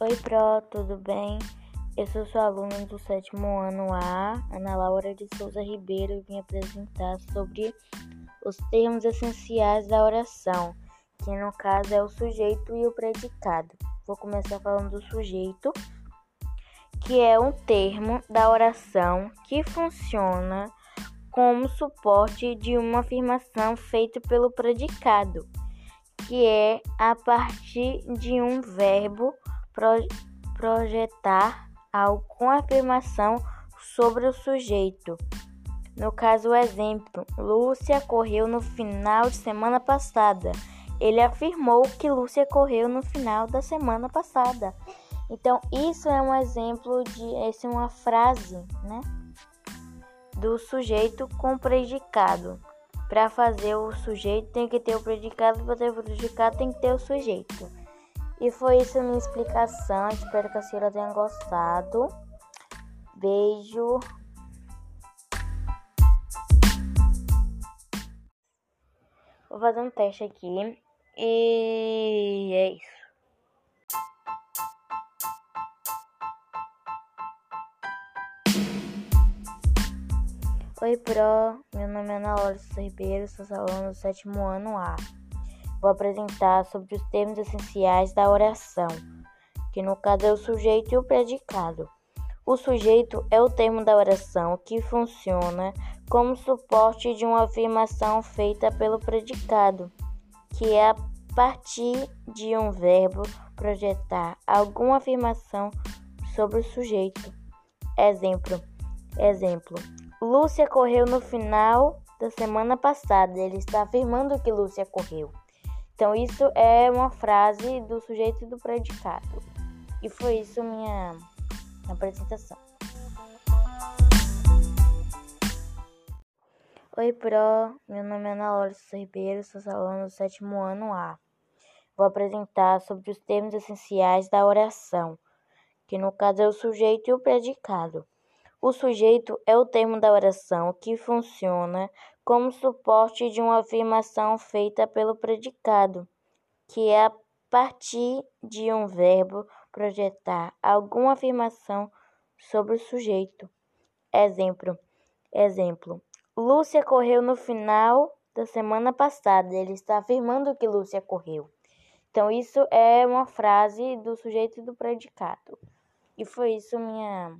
Oi, Pro, tudo bem? Eu sou sua aluna do sétimo ano A, Ana Laura de Souza Ribeiro, e vim apresentar sobre os termos essenciais da oração, que no caso é o sujeito e o predicado. Vou começar falando do sujeito, que é um termo da oração que funciona como suporte de uma afirmação feita pelo predicado, que é a partir de um verbo projetar com afirmação sobre o sujeito. No caso, o exemplo: Lúcia correu no final de semana passada. Ele afirmou que Lúcia correu no final da semana passada. Então, isso é um exemplo de essa é uma frase, né? Do sujeito com predicado. Para fazer o sujeito tem que ter o predicado, para ter o predicado tem que ter o sujeito. E foi isso minha explicação. Espero que a senhora tenha gostado. Beijo. Vou fazer um teste aqui. E é isso. Oi, Pro. Meu nome é Ana Laura Ribeiro, sou aluno do sétimo ano A vou apresentar sobre os termos essenciais da oração, que no caso é o sujeito e o predicado. O sujeito é o termo da oração que funciona como suporte de uma afirmação feita pelo predicado, que é a partir de um verbo projetar alguma afirmação sobre o sujeito. Exemplo: Exemplo. Lúcia correu no final da semana passada. Ele está afirmando que Lúcia correu. Então, isso é uma frase do sujeito e do predicado. E foi isso minha apresentação. Oi, Pro. Meu nome é Ana Laura Ribeiro, sou aluno do sétimo ano A. Vou apresentar sobre os termos essenciais da oração, que no caso é o sujeito e o predicado. O sujeito é o termo da oração que funciona como suporte de uma afirmação feita pelo predicado, que é a partir de um verbo projetar alguma afirmação sobre o sujeito. Exemplo: Exemplo. Lúcia correu no final da semana passada. Ele está afirmando que Lúcia correu. Então, isso é uma frase do sujeito e do predicado. E foi isso minha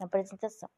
apresentação.